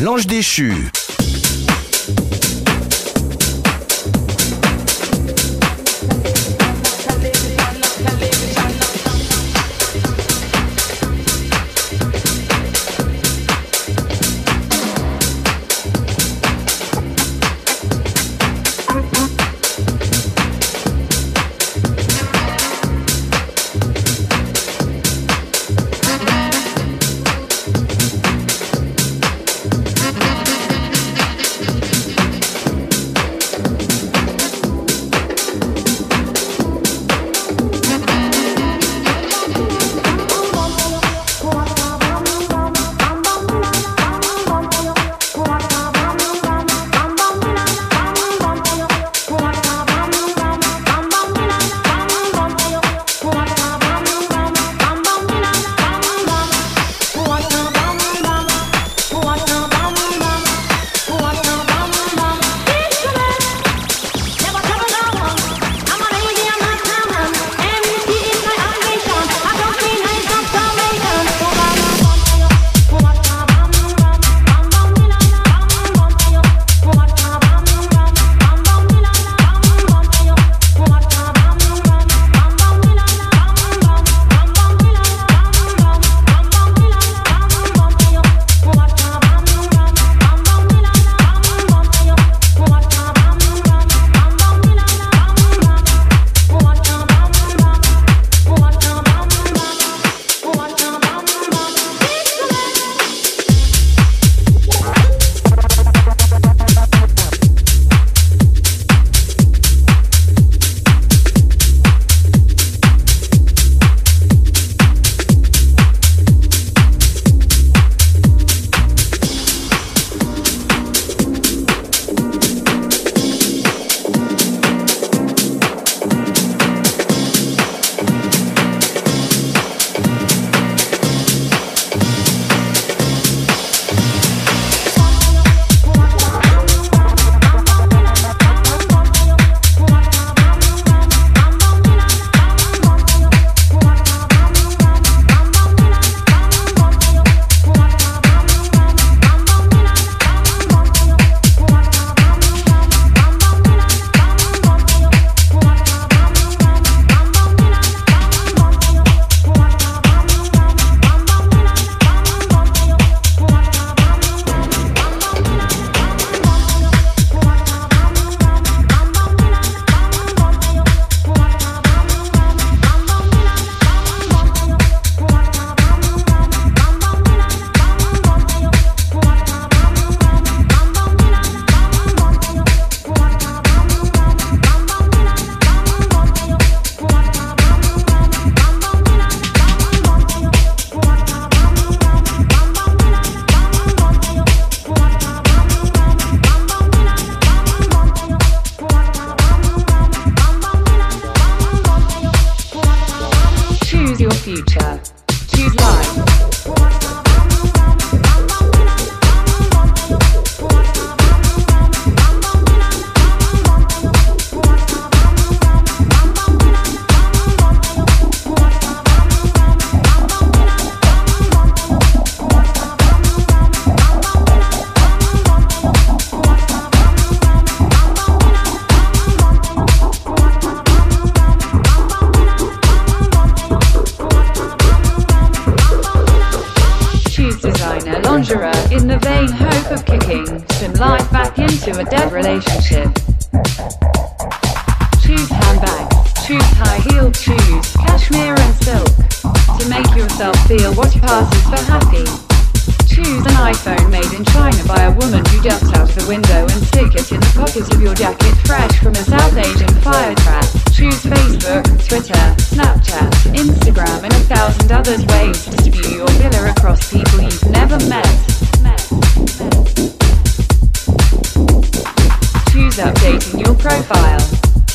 L'ange déchu.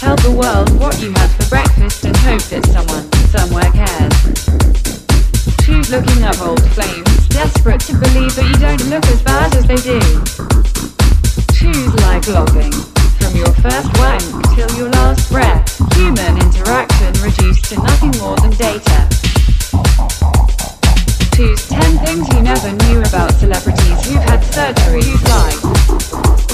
Tell the world what you had for breakfast and hope that someone, somewhere cares. Choose Looking up old flames, desperate to believe that you don't look as bad as they do. Choose live-blogging. From your first wank till your last breath, human interaction reduced to nothing more than data. Choose 10 things you never knew about celebrities who've had surgery you'd like.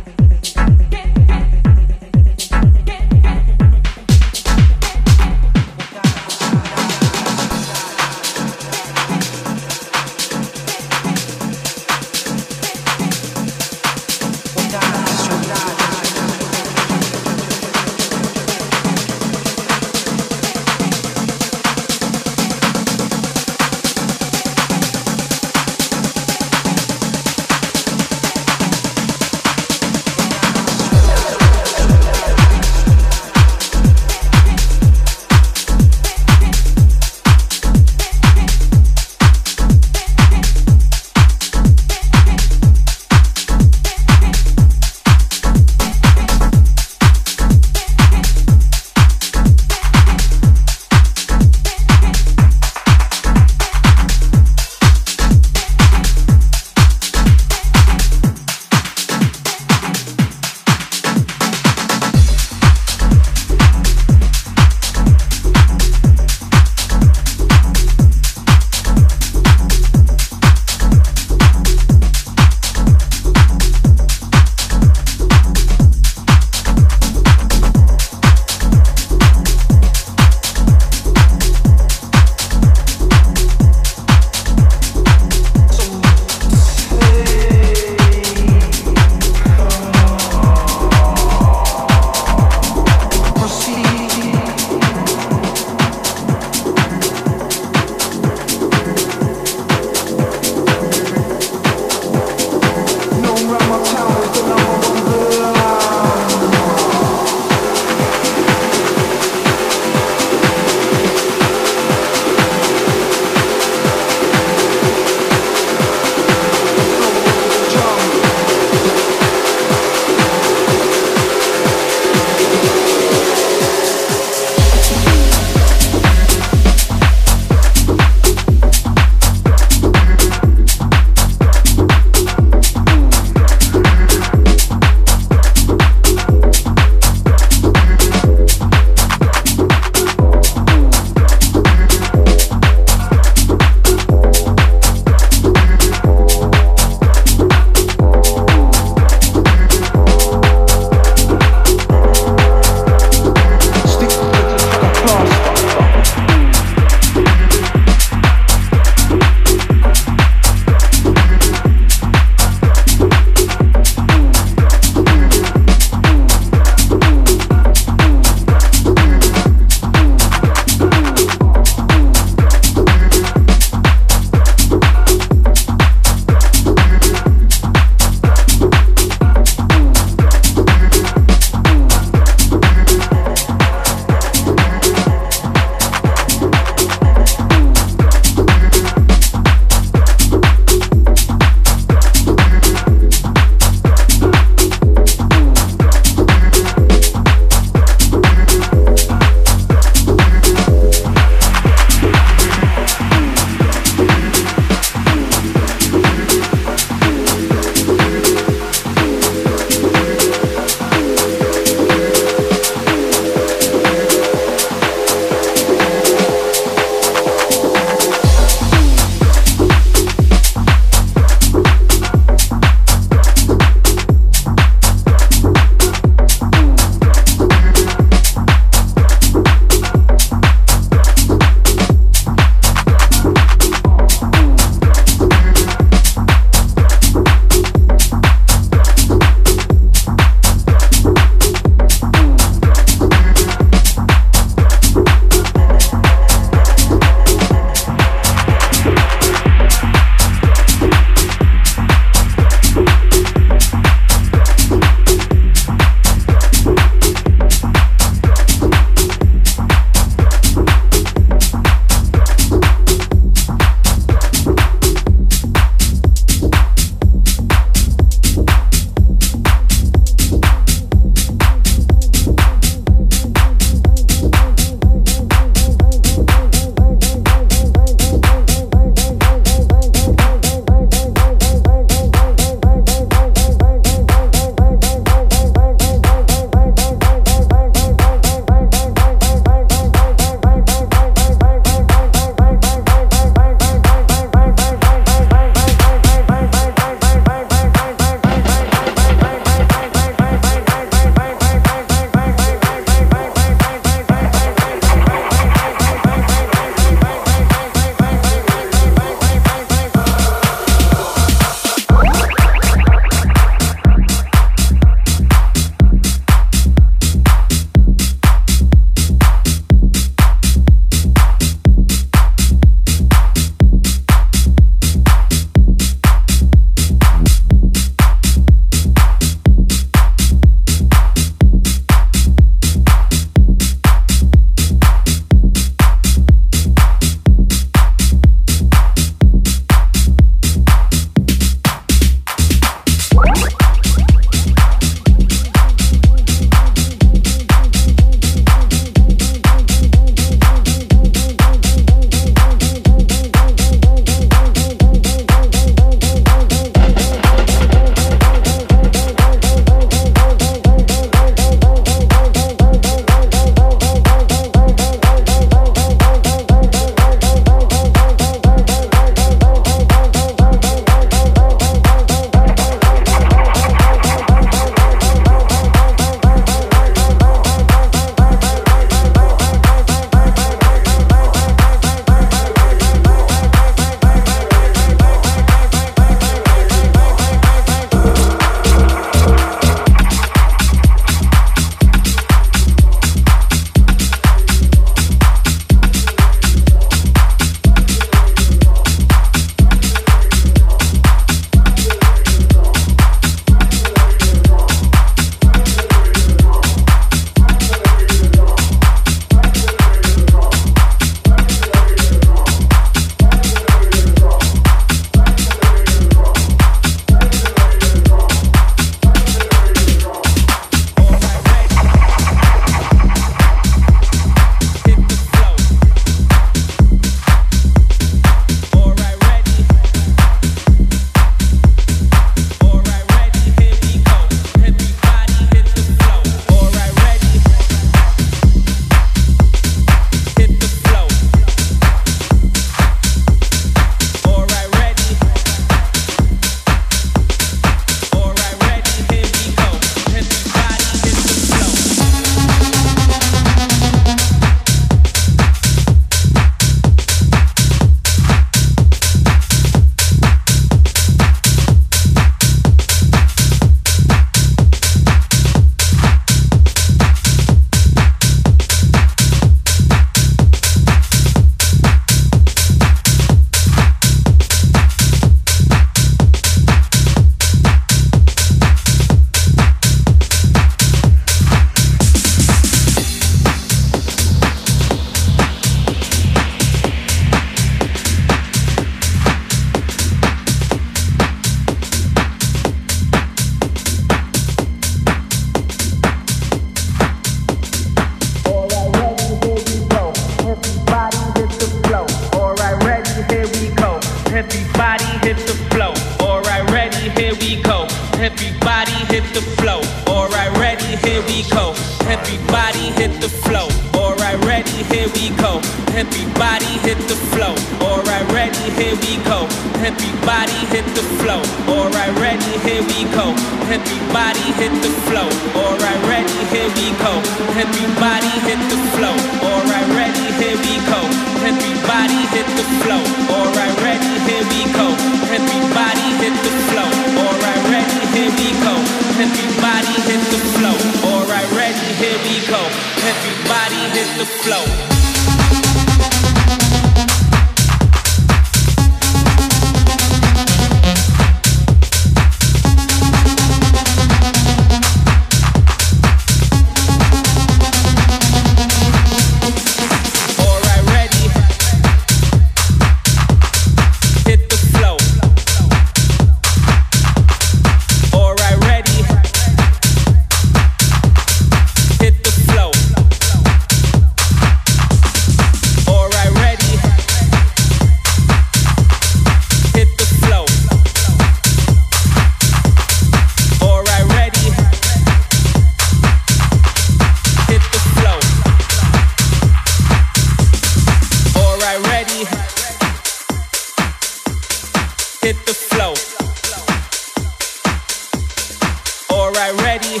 Alright, ready.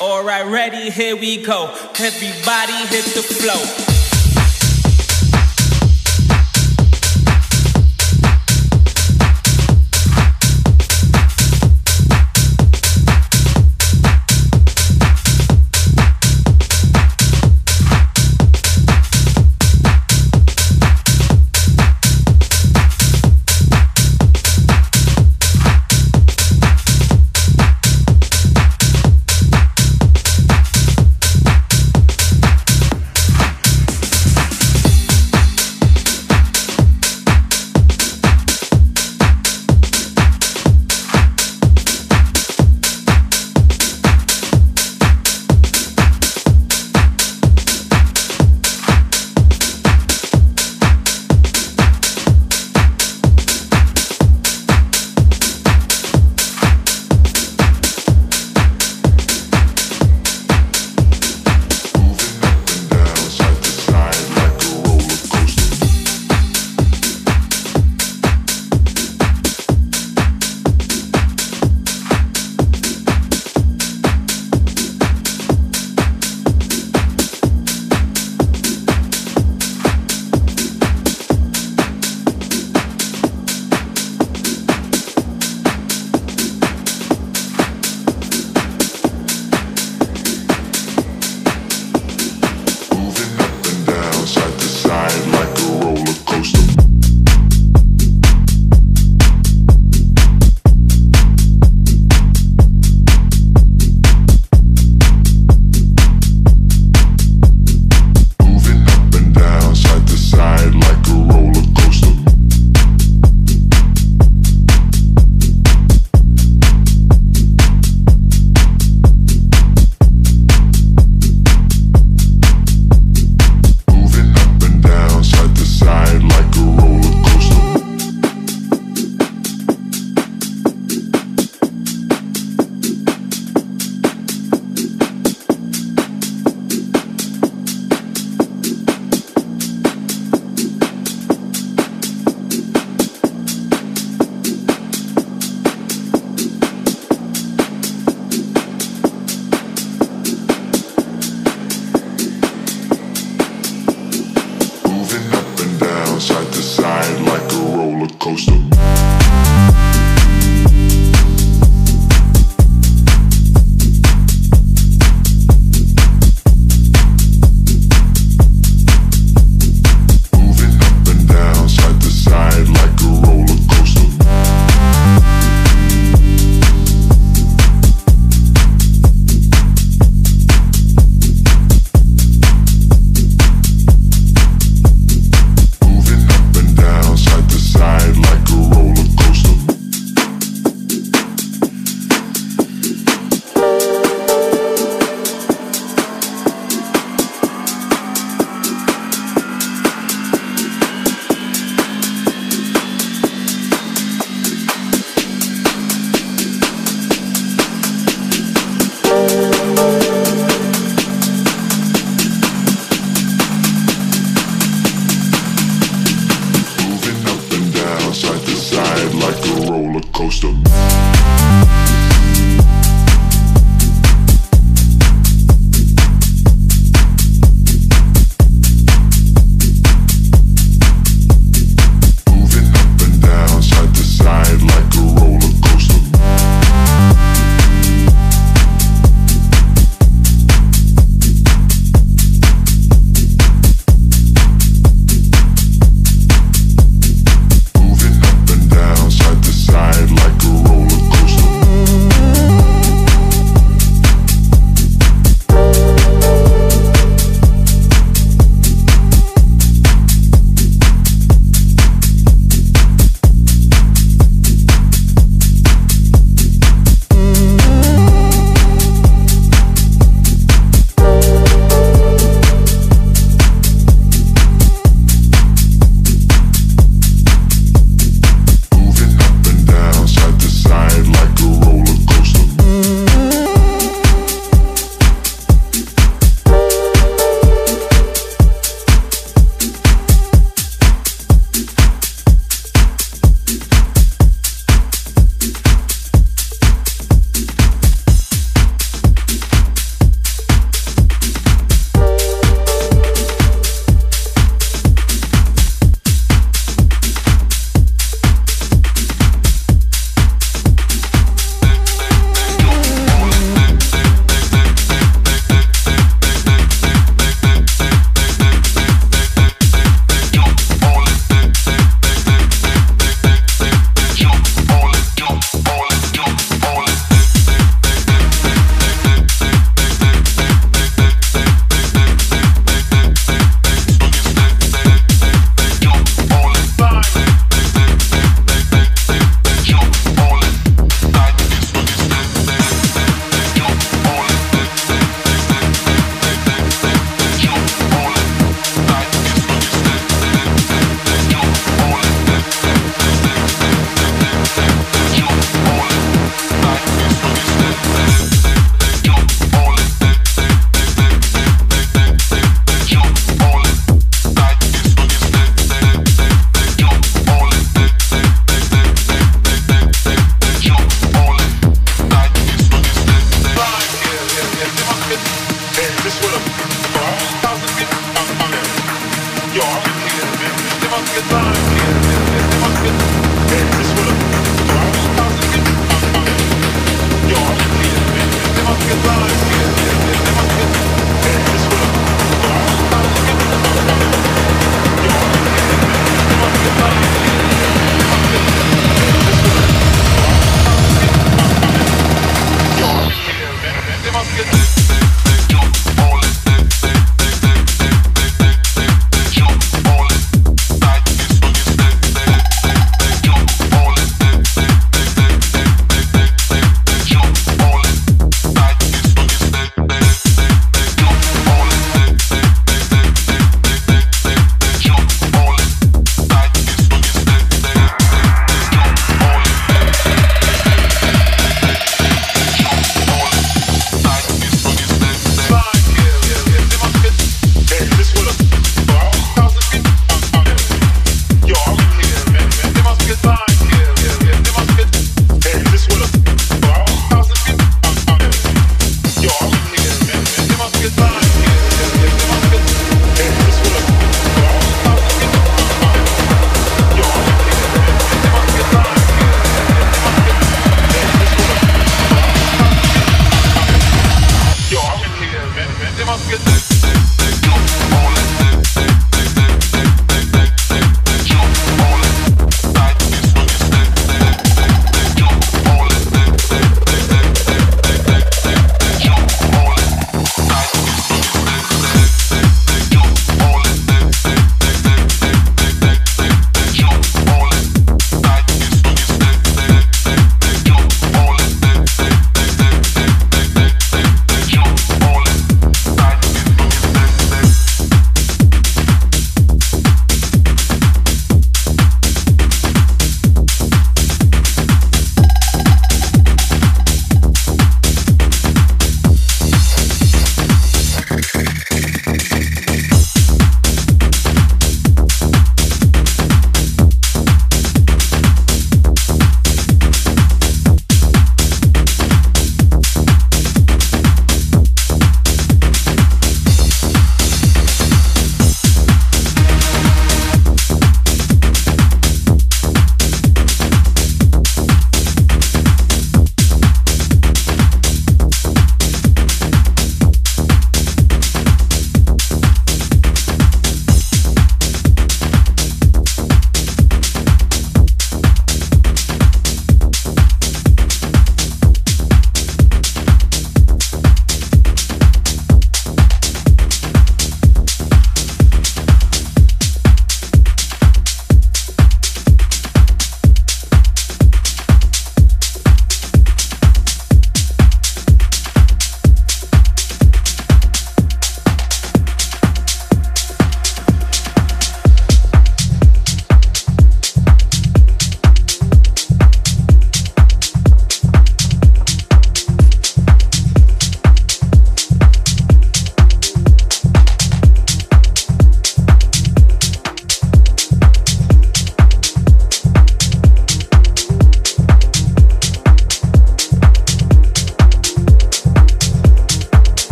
Alright, ready, here we go. Everybody hit the flow.